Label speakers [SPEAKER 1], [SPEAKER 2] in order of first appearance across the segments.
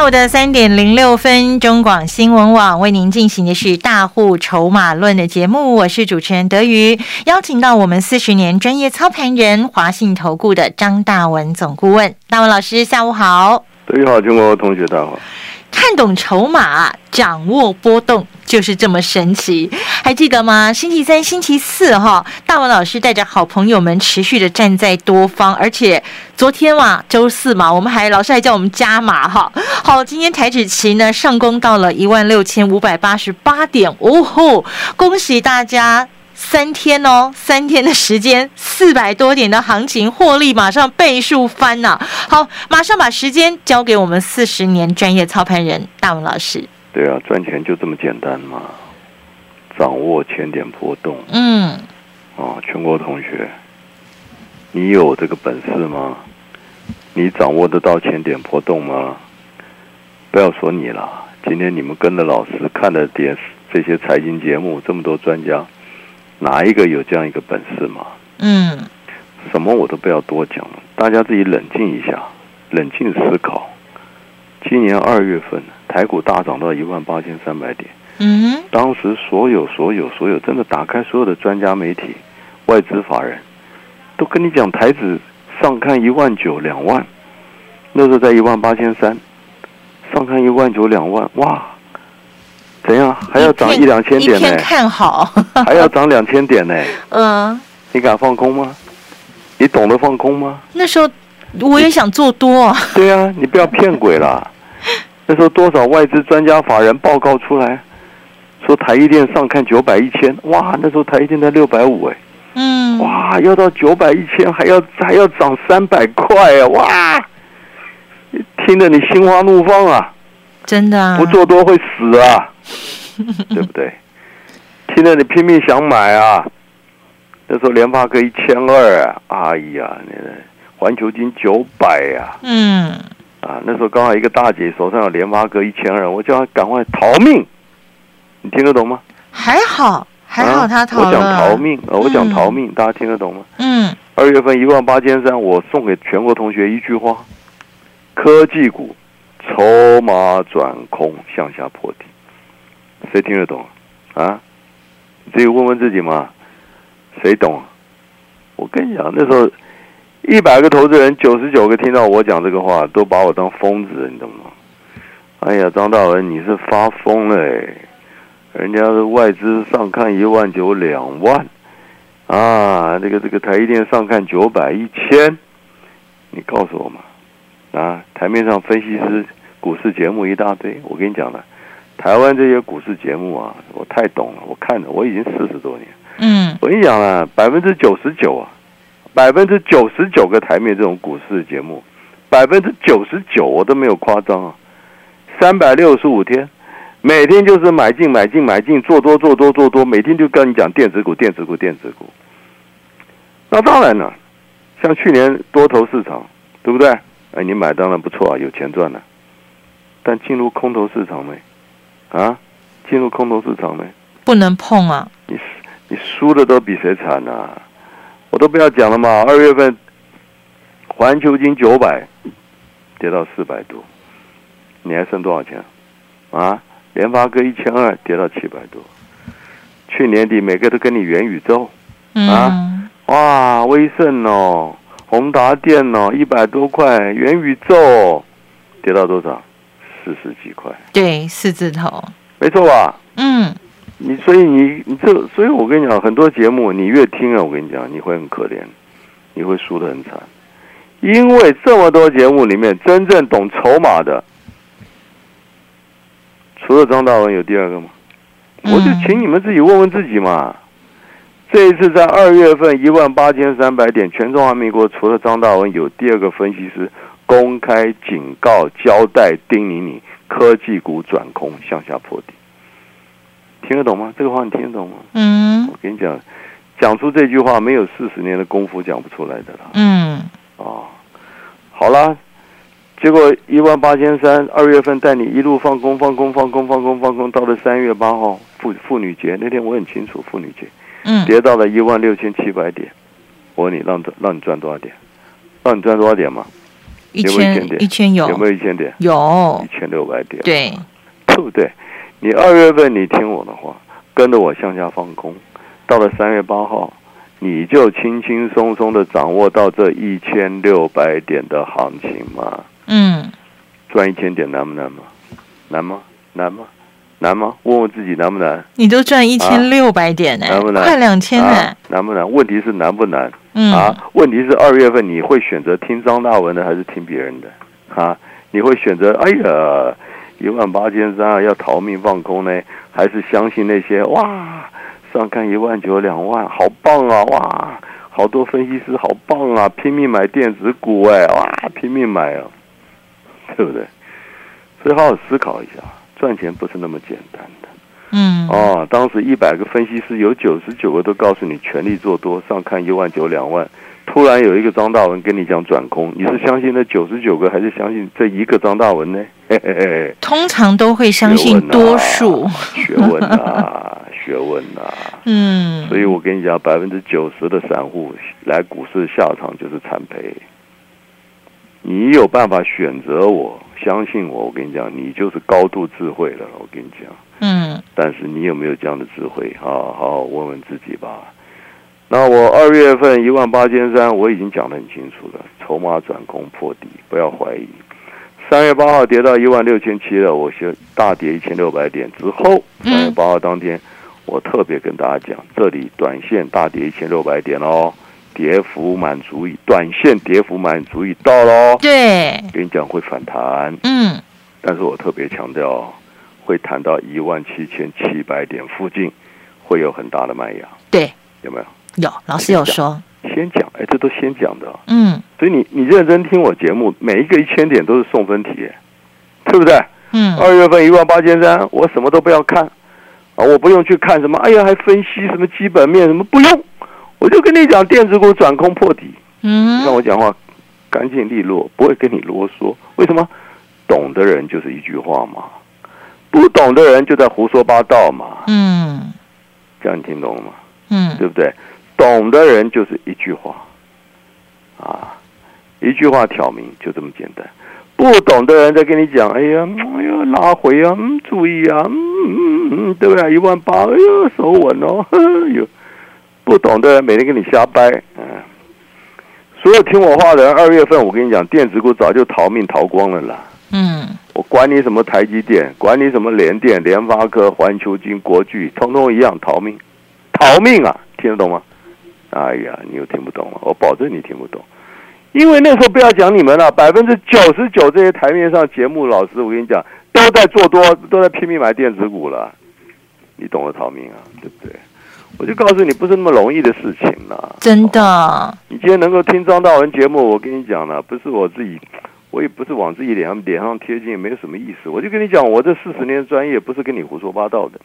[SPEAKER 1] 下午的三点零六分，中广新闻网为您进行的是大户筹码论的节目，我是主持人德瑜，邀请到我们四十年专业操盘人华信投顾的张大文总顾问，大文老师，下午好。
[SPEAKER 2] 德瑜好，中国同学大家好。
[SPEAKER 1] 看懂筹码，掌握波动，就是这么神奇。还记得吗？星期三、星期四，哈，大文老师带着好朋友们持续的站在多方，而且昨天嘛，周四嘛，我们还老师还叫我们加码，哈。好，今天台指期呢上攻到了一万六千五百八十八点，哦吼，恭喜大家！三天哦，三天的时间，四百多点的行情，获利马上倍数翻呐！好，马上把时间交给我们四十年专业操盘人大文老师。
[SPEAKER 2] 对啊，赚钱就这么简单嘛，掌握千点波动。
[SPEAKER 1] 嗯。
[SPEAKER 2] 哦，全国同学，你有这个本事吗？你掌握得到千点波动吗？不要说你了，今天你们跟着老师看的点，这些财经节目，这么多专家。哪一个有这样一个本事吗？
[SPEAKER 1] 嗯，
[SPEAKER 2] 什么我都不要多讲了，大家自己冷静一下，冷静思考。今年二月份，台股大涨到一万八千三百点。
[SPEAKER 1] 嗯，
[SPEAKER 2] 当时所有所有所有，真的打开所有的专家媒体、外资法人，都跟你讲台子上看一万九两万，那时候在一万八千三，上看一万九两万，哇！怎样？还要涨一两千点呢？
[SPEAKER 1] 看好，
[SPEAKER 2] 还要涨两千点呢。
[SPEAKER 1] 嗯，
[SPEAKER 2] 你敢放空吗？你懂得放空吗？
[SPEAKER 1] 那时候我也想做多。
[SPEAKER 2] 对啊，你不要骗鬼了。那时候多少外资专家法人报告出来，说台积电上看九百一千，哇，那时候台积电才六百五哎。
[SPEAKER 1] 嗯。
[SPEAKER 2] 哇，要到九百一千，还要还要涨三百块啊！哇，听得你心花怒放啊！
[SPEAKER 1] 真的。
[SPEAKER 2] 啊不做多会死啊！对不对？听得你拼命想买啊！那时候联发科一千二啊，哎呀，那个环球金九百呀，
[SPEAKER 1] 嗯，
[SPEAKER 2] 啊，那时候刚好一个大姐手上有联发科一千二，我叫她赶快逃命，你听得懂吗？
[SPEAKER 1] 还好，还好，他逃
[SPEAKER 2] 了。我讲逃命，我讲逃命，大家听得懂吗？
[SPEAKER 1] 嗯。
[SPEAKER 2] 二月份一万八千三，我送给全国同学一句话：科技股筹码转空，向下破底。谁听得懂啊？自己问问自己嘛。谁懂？我跟你讲，那时候一百个投资人，九十九个听到我讲这个话，都把我当疯子，你懂吗？哎呀，张大文，你是发疯了哎！人家的外资上看一万九两万啊，这个这个台积电上看九百一千，你告诉我嘛？啊，台面上分析师股市节目一大堆，我跟你讲了。台湾这些股市节目啊，我太懂了。我看了，我已经四十多年。
[SPEAKER 1] 嗯，
[SPEAKER 2] 我跟你讲啊，百分之九十九啊，百分之九十九个台面这种股市节目，百分之九十九我都没有夸张啊。三百六十五天，每天就是买进买进买进，做多做多做多，每天就跟你讲电子股电子股电子股。那当然了，像去年多头市场，对不对？哎，你买当然不错啊，有钱赚了。但进入空头市场没？啊，进入空头市场没？
[SPEAKER 1] 不能碰啊！
[SPEAKER 2] 你你输的都比谁惨啊！我都不要讲了嘛。二月份，环球金九百跌到四百多，你还剩多少钱？啊，联发科一千二跌到七百多。去年底每个都跟你元宇宙。
[SPEAKER 1] 啊，
[SPEAKER 2] 哇，威盛哦，宏达电哦，一百多块，元宇宙跌到多少？四十几块，
[SPEAKER 1] 对，四字头，
[SPEAKER 2] 没错吧？
[SPEAKER 1] 嗯，
[SPEAKER 2] 你所以你你这，所以我跟你讲，很多节目你越听啊，我跟你讲，你会很可怜，你会输得很惨，因为这么多节目里面，真正懂筹码的，除了张大文，有第二个吗？我就请你们自己问问自己嘛。这一次在二月份一万八千三百点，全中华民国除了张大文，有第二个分析师。公开警告、交代、叮咛你，科技股转空，向下破底，听得懂吗？这个话你听得懂吗？
[SPEAKER 1] 嗯，
[SPEAKER 2] 我跟你讲，讲出这句话没有四十年的功夫讲不出来的啦。
[SPEAKER 1] 嗯，
[SPEAKER 2] 啊，好啦，结果一万八千三，二月份带你一路放空放空放空放空放空，到了三月八号妇妇女节那天我很清楚，妇女节
[SPEAKER 1] 嗯，
[SPEAKER 2] 跌到了一万六千七百点。我问你，让让你赚多少点？让你赚多少点吗？
[SPEAKER 1] 一
[SPEAKER 2] 有没有一千
[SPEAKER 1] 千
[SPEAKER 2] 点
[SPEAKER 1] 一千有
[SPEAKER 2] 有没有一千点？
[SPEAKER 1] 有
[SPEAKER 2] 一千六百点。
[SPEAKER 1] 对，
[SPEAKER 2] 对不对？你二月份你听我的话，跟着我向下放空，到了三月八号，你就轻轻松松的掌握到这一千六百点的行情嘛？
[SPEAKER 1] 嗯，
[SPEAKER 2] 赚一千点难不难吗？难吗？难吗？难吗？问问自己难不难？
[SPEAKER 1] 你都赚一千六百点呢、
[SPEAKER 2] 难不难
[SPEAKER 1] 快两千呢
[SPEAKER 2] 啊，，难不难？问题是难不难？
[SPEAKER 1] 嗯，
[SPEAKER 2] 啊，问题是二月份你会选择听张大文的还是听别人的？啊，你会选择哎呀一万八千三啊要逃命放空呢，还是相信那些哇上看一万九两万好棒啊哇，好多分析师好棒啊，拼命买电子股哎哇拼命买啊，对不对？所以好好思考一下，赚钱不是那么简单的。
[SPEAKER 1] 嗯，
[SPEAKER 2] 哦，当时一百个分析师有九十九个都告诉你全力做多，上看一万九两万。突然有一个张大文跟你讲转空，你是相信那九十九个，还是相信这一个张大文呢？嘿嘿嘿，
[SPEAKER 1] 通常都会相信多数，
[SPEAKER 2] 学问啊，学问啊。
[SPEAKER 1] 嗯，
[SPEAKER 2] 所以我跟你讲，百分之九十的散户来股市下场就是惨赔。你有办法选择我，相信我，我跟你讲，你就是高度智慧了。我跟你讲。
[SPEAKER 1] 嗯
[SPEAKER 2] 但是你有没有这样的智慧啊？好好问问自己吧。那我二月份一万八千三，我已经讲得很清楚了，筹码转空破底，不要怀疑。三月八号跌到一万六千七了，我先大跌一千六百点之后，
[SPEAKER 1] 嗯
[SPEAKER 2] 三月八号当天，我特别跟大家讲，这里短线大跌一千六百点哦，跌幅满足以，短线跌幅满足已到喽。
[SPEAKER 1] 对，
[SPEAKER 2] 跟你讲会反弹，
[SPEAKER 1] 嗯。
[SPEAKER 2] 但是我特别强调，会谈到一万七千七百点附近，会有很大的卖压，
[SPEAKER 1] 对，
[SPEAKER 2] 有没有？
[SPEAKER 1] 有老师有说，
[SPEAKER 2] 先讲，哎，这都先讲的。哦，
[SPEAKER 1] 嗯。
[SPEAKER 2] 所以你你认真听我节目，每一个一千点都是送分题，哎对不对？
[SPEAKER 1] 嗯。
[SPEAKER 2] 二月份一万八千三，我什么都不要看。啊，我不用去看什么，哎呀，还分析什么基本面什么，不用，我就跟你讲，电子股转空破底，你看
[SPEAKER 1] 嗯
[SPEAKER 2] 我讲话干净利落，不会跟你啰嗦。为什么？懂的人就是一句话嘛，不懂的人就在胡说八道嘛。
[SPEAKER 1] 嗯
[SPEAKER 2] 这样你听懂了吗？
[SPEAKER 1] 嗯
[SPEAKER 2] 对不对？懂的人就是一句话，啊，一句话挑明，就这么简单。不懂的人在跟你讲，哎呀，嗯哎呀，拉回啊，嗯，注意啊，嗯嗯嗯，对不对？一万八，哎呀，手稳哦，哎呦，不懂的人每天跟你瞎掰，嗯。所有听我话的人，二月份我跟你讲，电子股早就逃命逃光了啦。
[SPEAKER 1] 嗯
[SPEAKER 2] 我管你什么台积电，管你什么联电、联发科、环球金、国巨，通通一样逃命，逃命啊！听得懂吗？哎呀，你又听不懂了，我保证你听不懂，因为那时候不要讲你们了，百分之九十九这些台面上节目老师，我跟你讲，都在做多，都在拼命买电子股了，你懂得逃命啊，对不对？我就告诉你，不是那么容易的事情啦。
[SPEAKER 1] 真的，
[SPEAKER 2] 你今天能够听张大文节目，我跟你讲了，不是我自己，我也不是往自己脸上脸上贴金，也没有什么意思。我就跟你讲，我这四十年的专业不是跟你胡说八道的。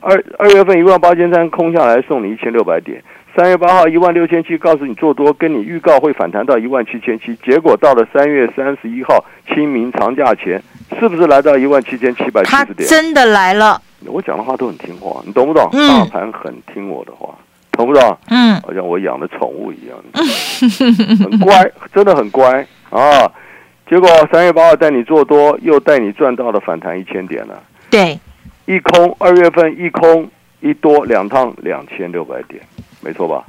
[SPEAKER 2] 二二月份一万八千三空下来，送你一千六百点。三月八号一万六千七，告诉你做多，跟你预告会反弹到一万七千七。结果到了三月三十一号清明长假前，是不是来到一万七千七百七十点？
[SPEAKER 1] 真的来了，
[SPEAKER 2] 我讲的话都很听话，你懂不懂？
[SPEAKER 1] 嗯。
[SPEAKER 2] 大盘很听我的话，懂不懂？
[SPEAKER 1] 嗯。
[SPEAKER 2] 好像我养的宠物一样，很乖，真的很乖啊！结果三月八号带你做多，又带你赚到了反弹一千点了，
[SPEAKER 1] 对，
[SPEAKER 2] 一空二月份一空一多两趟两千六百点，没错吧？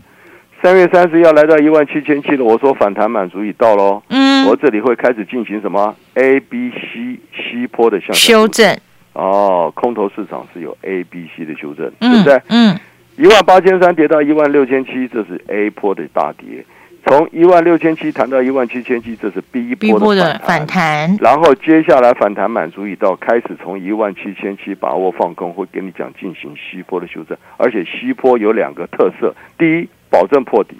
[SPEAKER 2] 三月三十要来到一万七千七了，我说反弹满足已到喽，
[SPEAKER 1] 嗯。
[SPEAKER 2] 我，这里会开始进行什么？A、B、C 西坡的向下
[SPEAKER 1] 修正，
[SPEAKER 2] 哦，空头市场是有 A、B、C 的修正，对
[SPEAKER 1] 嗯
[SPEAKER 2] 不对？
[SPEAKER 1] 嗯。
[SPEAKER 2] 一万八千三跌到一万六千七，这是 A 波的大跌；从一万六千七谈到一万七千七，这是
[SPEAKER 1] B，B
[SPEAKER 2] 波
[SPEAKER 1] 波的
[SPEAKER 2] 的
[SPEAKER 1] 反
[SPEAKER 2] 反弹。然后接下来反弹满足已到，开始从一万七千七把握放空，会跟你讲进行西坡的修正，而且西坡有两个特色：第一，保证破底；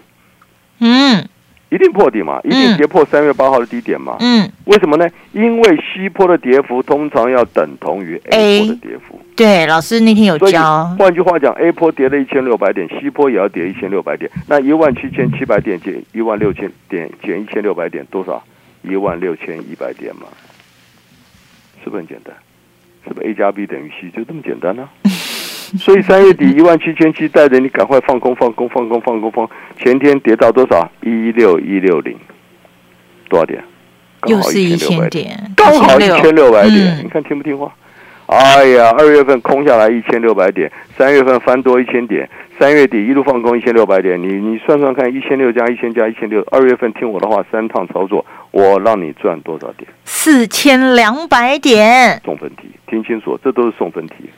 [SPEAKER 1] 嗯
[SPEAKER 2] 一定破底嘛，一定跌破三月八号的低点嘛。
[SPEAKER 1] 嗯，
[SPEAKER 2] 为什么呢？因为西坡的跌幅通常要等同于 A 波的跌幅。
[SPEAKER 1] 对，老师那天有教。
[SPEAKER 2] 换句话讲，A 坡跌了一千六百点，西坡也要跌一千六百点。那一万七千七百点减一万六千点减一千六百点，多少？一万六千一百点嘛，是不是很简单？是不是 A 加 B 等于 C 就这么简单呢、所以三月底一万七千七，带着你赶快放空放空放空放空放。前天跌到多少？一六一六零，多少点？刚好
[SPEAKER 1] 又是一
[SPEAKER 2] 1600
[SPEAKER 1] 千点，
[SPEAKER 2] 刚好一千六百点，
[SPEAKER 1] 嗯
[SPEAKER 2] 你看听不听话？哎呀，二月份空下来一千六百点，三月份翻多一千点，三月底一路放空一千六百点，你你算算看，一千六加一千加一千六，二月份听我的话，三趟操作，我让你赚多少点？
[SPEAKER 1] 四千两百点。
[SPEAKER 2] 送分题，听清楚，这都是送分题。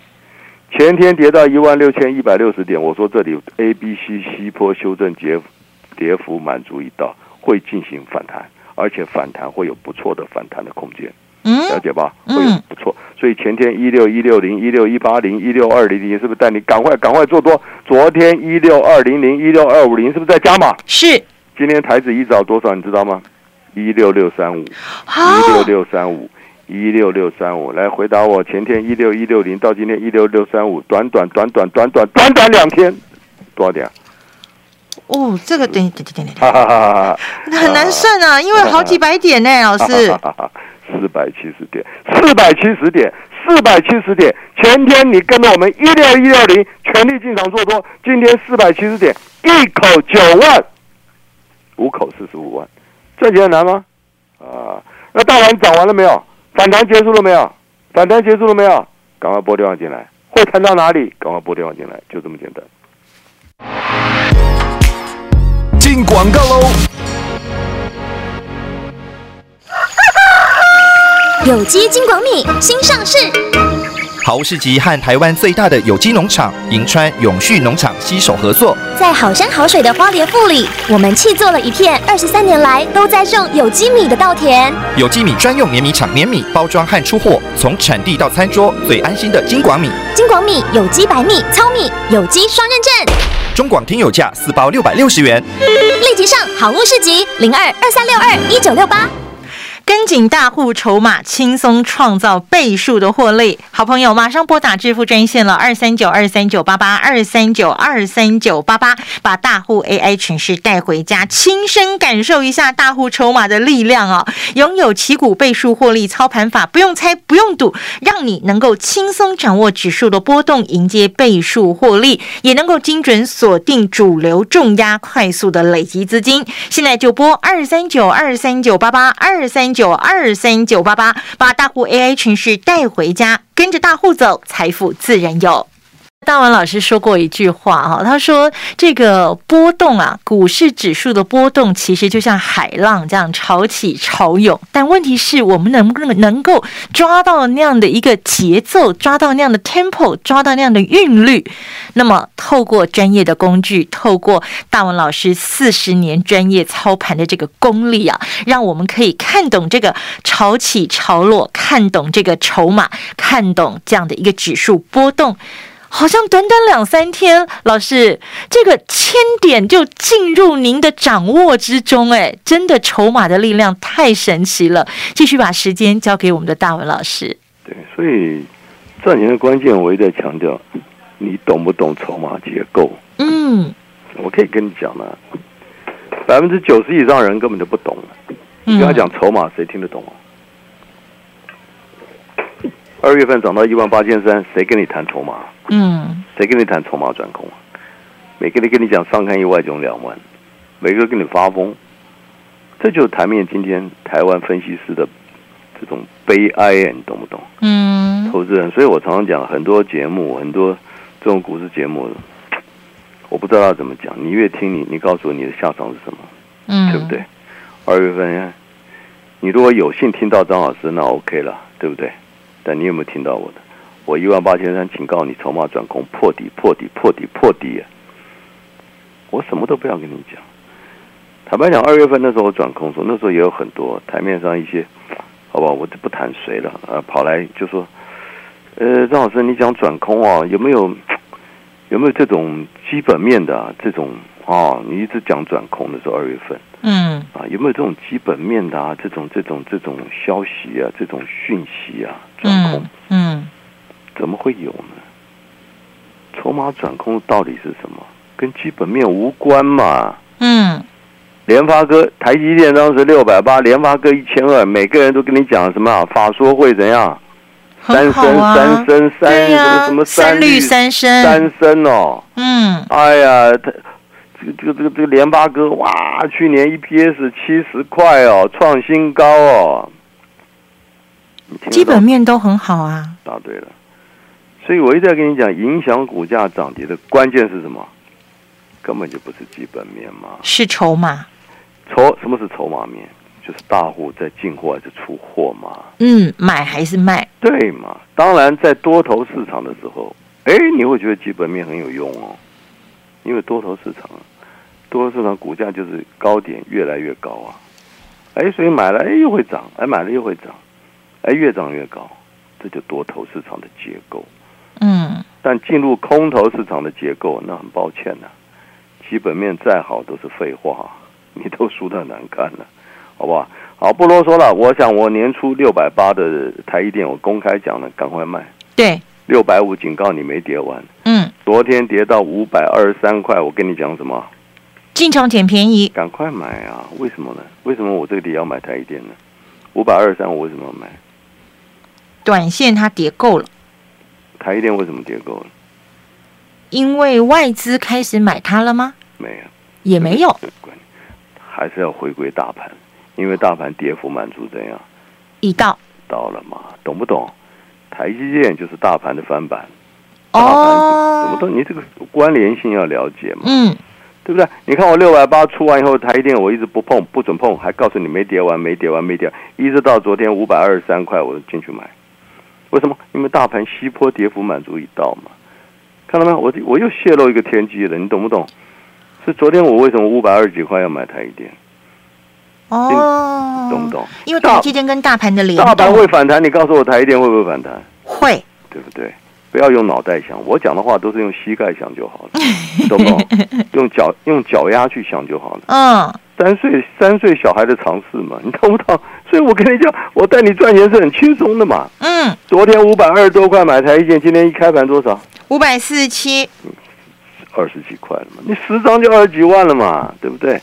[SPEAKER 2] 前天跌到一万六千一百六十点，我说这里 A、B、C 西坡修正跌跌幅满足一道，会进行反弹，而且反弹会有不错的反弹的空间。了
[SPEAKER 1] 嗯，
[SPEAKER 2] 解吧？
[SPEAKER 1] 嗯
[SPEAKER 2] 会有不错。所以前天一六一六零、一六一八零、一六二零零，是不是带你赶快赶快做多？昨天一六二零零、一六二五零，是不是在加码？
[SPEAKER 1] 是
[SPEAKER 2] 今天台子一早多少？你知道吗？一六六三五，一六六三五，一六六三五。来回答我，前天一六一六零到今天一六六三五，短短短短短短短短两天，多少点啊？
[SPEAKER 1] 哦，这个等等等等等，
[SPEAKER 2] 哈哈哈哈哈！
[SPEAKER 1] 很难算啊，因为好几百点呢，老师。
[SPEAKER 2] 四百七十点，四百七十点，四百七十点。前天你跟着我们一六一六零全力进场做多，今天四百七十点，一口九万，五口四十五万，赚钱很难吗？啊，那大盘涨完了没有？反弹结束了没有？反弹结束了没有？赶快拨电话进来，会谈到哪里？赶快拨电话进来，就这么简单。
[SPEAKER 3] 进广告喽！
[SPEAKER 4] 有机金广米新上市，
[SPEAKER 3] 好物市集和台湾最大的有机农场银川永续农场携手合作，
[SPEAKER 4] 在好山好水的花莲富里，我们砌做了一片二十三年来都在种有机米的稻田。
[SPEAKER 3] 有机米专用碾米厂碾米包装和出货，从产地到餐桌最安心的金广米。
[SPEAKER 4] 金广米有机白米、糙米，有机双认证。
[SPEAKER 3] 中广听友价四包六百六十元。
[SPEAKER 4] 立即上好物市集零二二三六二一九六八。
[SPEAKER 1] 跟紧大户筹码，轻松创造倍数的获利。好朋友，马上拨打致富专线了，二三九二三九八八二三九二三九八八，把大户 AI 群势带回家，亲身感受一下大户筹码的力量哦。拥有旗股倍数获利操盘法，不用猜，不用赌，让你能够轻松掌握指数的波动，迎接倍数获利，也能够精准锁定主流重压，快速的累积资金。现在就拨二三九二三九八八二三九二三九八八，把大户 AI 城市带回家，跟着大户走，财富自然有。大文老师说过一句话哈，他说这个波动啊，股市指数的波动其实就像海浪这样潮起潮涌，但问题是我们能不能能够抓到那样的一个节奏，抓到那样的 tempo，抓到那样的韵律。那么透过专业的工具，透过大文老师四十年专业操盘的这个功力啊，让我们可以看懂这个潮起潮落，看懂这个筹码，看懂这样的一个指数波动。好像短短两三天，老师这个千点就进入您的掌握之中，哎，真的筹码的力量太神奇了。继续把时间交给我们的大文老师。
[SPEAKER 2] 对，所以赚钱的关键，我一直在强调，你懂不懂筹码结构？
[SPEAKER 1] 嗯
[SPEAKER 2] 我可以跟你讲呢，百分之九十以上人根本就不懂。你跟他
[SPEAKER 1] 嗯，
[SPEAKER 2] 讲筹码，谁听得懂啊？二月份涨到一万八千三，谁跟你谈筹码？
[SPEAKER 1] 嗯
[SPEAKER 2] 谁跟你谈筹码转空啊？每个人跟你讲上看一万就两万，每个人跟你发疯，这就是台面今天台湾分析师的这种悲哀，你懂不懂？
[SPEAKER 1] 嗯
[SPEAKER 2] 投资人，所以我常常讲，很多节目，很多这种股市节目，我不知道要怎么讲。你越听你，你告诉我你的下场是什么，
[SPEAKER 1] 嗯，
[SPEAKER 2] 对不对？？二月份，你如果有幸听到张老师，那 OK 了，对不对？但你有没有听到我的？我一万八千三，警告你，筹码转空，破底，破底，破底，破底。我什么都不要跟你讲。坦白讲，二月份那时候我转空说，那时候也有很多台面上一些，好吧，我就不谈谁了，啊，跑来就说，呃，张老师，你讲转空啊，有没有有没有这种基本面的、这种啊，你一直讲转空的时候，二月份
[SPEAKER 1] 嗯
[SPEAKER 2] 啊，有没有这种基本面的啊？这种这种这种消息啊，这种讯息啊，转空、
[SPEAKER 1] 嗯嗯，
[SPEAKER 2] 怎么会有呢？筹码转空的道理是什么？跟基本面无关嘛。
[SPEAKER 1] 嗯，
[SPEAKER 2] 联发哥、台积电当时六百八，联发哥一千二，每个人都跟你讲什么啊？法说会怎样？三升、
[SPEAKER 1] 啊，
[SPEAKER 2] 三升、三什么什么
[SPEAKER 1] 三绿三升，
[SPEAKER 2] 三升哦。
[SPEAKER 1] 嗯
[SPEAKER 2] 哎呀，他这个这个这个这个联发科哇，去年 EPS 七十块哦，创新高哦。
[SPEAKER 1] 基本面都很好啊，
[SPEAKER 2] 答对了，所以我一直在跟你讲，影响股价涨跌的关键是什么？根本就不是基本面嘛。
[SPEAKER 1] 是筹码，
[SPEAKER 2] 筹什么是筹码面？就是大户在进货还是出货嘛？
[SPEAKER 1] 嗯，买还是卖？
[SPEAKER 2] 对嘛？当然，在多头市场的时候，哎，你会觉得基本面很有用哦，因为多头市场，多头市场股价就是高点越来越高啊，哎，所以买了哎又会涨，哎买了又会涨，哎越涨越高，这就多头市场的结构。
[SPEAKER 1] 嗯
[SPEAKER 2] 但进入空头市场的结构，那很抱歉呐、基本面再好都是废话，你都输的很难看了，好不好？好，不啰嗦了。我想我年初六百八的台积电，我公开讲了，赶快卖。
[SPEAKER 1] 对，
[SPEAKER 2] 六百五警告你没跌完，
[SPEAKER 1] 嗯，
[SPEAKER 2] 昨天跌到五百二十三块，我跟你讲什么？
[SPEAKER 1] 进场捡便宜，
[SPEAKER 2] 赶快买啊！为什么呢？为什么我这个底要买台积电呢？五百二十三，我为什么要买？
[SPEAKER 1] 短线它跌够了，
[SPEAKER 2] 台积电为什么跌够了？
[SPEAKER 1] 因为外资开始买它了吗？
[SPEAKER 2] 没有。
[SPEAKER 1] 也没有，
[SPEAKER 2] 还是要回归大盘，因为大盘跌幅满足怎样
[SPEAKER 1] 已到
[SPEAKER 2] 到了嘛？懂不懂？台积电就是大盘的翻版，大盘怎么
[SPEAKER 1] 哦，
[SPEAKER 2] 都你这个关联性要了解嘛，
[SPEAKER 1] 嗯
[SPEAKER 2] 对不对？你看我六百八出完以后，台积电我一直不碰，不准碰，还告诉你没跌完，没跌完，没跌完，一直到昨天五百二十三块，我进去买。为什么？因为大盘西坡跌幅满足已到嘛。看到没有？我我又泄露一个天机了，你懂不懂？是昨天我为什么五百二十几块要买台积电？
[SPEAKER 1] 哦，
[SPEAKER 2] 懂不懂？
[SPEAKER 1] 因为台积电跟大盘的联
[SPEAKER 2] 大盘会反弹，你告诉我台积电会不会反弹？
[SPEAKER 1] 会，
[SPEAKER 2] 对不对？不要用脑袋想，我讲的话都是用膝盖想就好了，懂不懂？用脚用脚丫去想就好了。
[SPEAKER 1] 嗯，
[SPEAKER 2] 三岁三岁小孩的尝试嘛，你懂不懂？所以我跟你讲，我带你赚钱是很轻松的嘛。
[SPEAKER 1] 嗯，
[SPEAKER 2] 昨天五百二十多块买台一件，今天一开盘多少？
[SPEAKER 1] 五百四十七，
[SPEAKER 2] 二十几块了嘛，你十张就二十几万了嘛，对不对？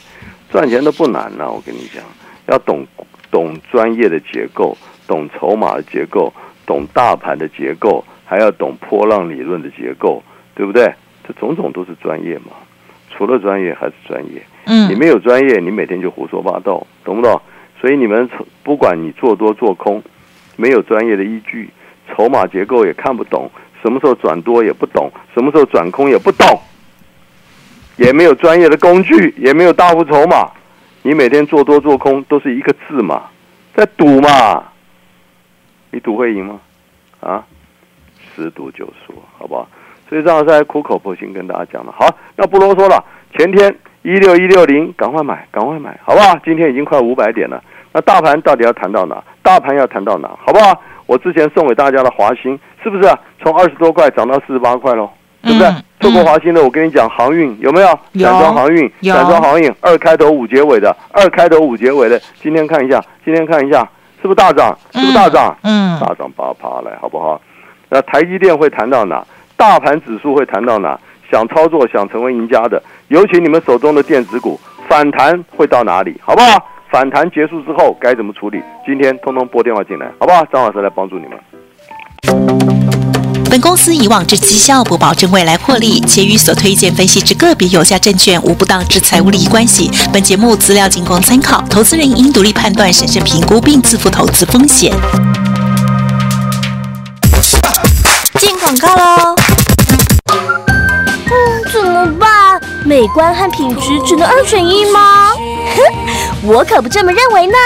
[SPEAKER 2] 赚钱都不难了，我跟你讲，要懂懂专业的结构，懂筹码的结构，懂大盘的结构，还要懂波浪理论的结构，对不对？这种种都是专业嘛。除了专业还是专业，
[SPEAKER 1] 嗯
[SPEAKER 2] 你没有专业，你每天就胡说八道，懂不懂？所以你们不管你做多做空，没有专业的依据，筹码结构也看不懂，什么时候转多也不懂，什么时候转空也不懂，也没有专业的工具，也没有大幅筹码，你每天做多做空都是一个字嘛，在赌嘛，你赌会赢吗？啊，十赌九输，好不好？所以张老师还苦口婆心跟大家讲了，好，那不啰嗦了，前天一六一六零，赶快买，赶快买，好不好？今天已经快五百点了，那大盘到底要谈到哪？大盘要谈到哪？好不好？我之前送给大家的华兴，是不是、啊、从二十多块涨到四十八块喽？对不对？
[SPEAKER 1] 嗯
[SPEAKER 2] 错过华兴的，我跟你讲，航运有没有？
[SPEAKER 1] 有
[SPEAKER 2] 散装航运，
[SPEAKER 1] 有
[SPEAKER 2] 散装航运二开头五结尾的，二开头五结尾的，今天看一下，今天看一下，是不是大涨？是不是大涨？
[SPEAKER 1] 嗯，
[SPEAKER 2] 大涨八趴来，好不好？那台积电会谈到哪？大盘指数会谈到哪？想操作、想成为赢家的，尤其你们手中的电子股反弹会到哪里？好不好？反弹结束之后该怎么处理？今天通通拨电话进来，好不好？张老师来帮助你们。
[SPEAKER 5] 本公司以往之绩效不保证未来获利，且与所推荐分析之个别有价证券无不当之财务利益关系。本节目资料仅供参考，投资人应独立判断、审慎评估并自负投资风险。
[SPEAKER 4] 告喽！嗯，怎么办？美观和品质只能二选一吗？哼，我可不这么认为呢。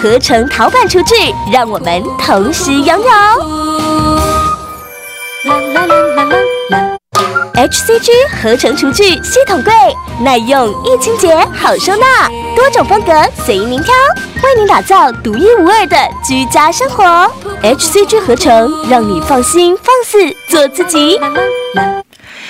[SPEAKER 4] 合成陶板厨具，让我们同时拥有。啦啦啦啦啦啦。HCG 合成厨具系统柜，耐用、易清洁、好收纳，多种风格随您挑，为您打造独一无二的居家生活。HCG 合成，让你放心放肆做自己。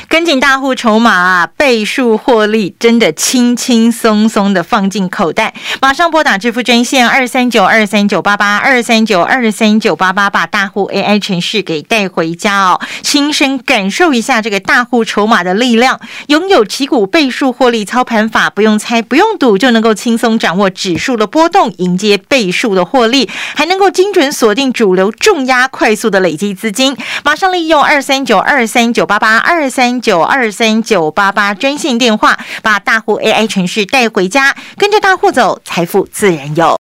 [SPEAKER 1] 跟紧大户筹码啊，倍数获利真的轻轻松松的放进口袋。马上拨打支付专线二三九二三九八八二三九二三九八八，把大户 AI 程序给带回家哦，亲身感受一下这个大户筹码的力量。拥有旗股倍数获利操盘法，不用猜，不用赌，就能够轻松掌握指数的波动，迎接倍数的获利，还能够精准锁定主流重压，快速的累积资金。马上利用二三九二三九八八二三九二三九八八专线电话，把大户 AI 程序带回家，跟着大户走，财富自然有。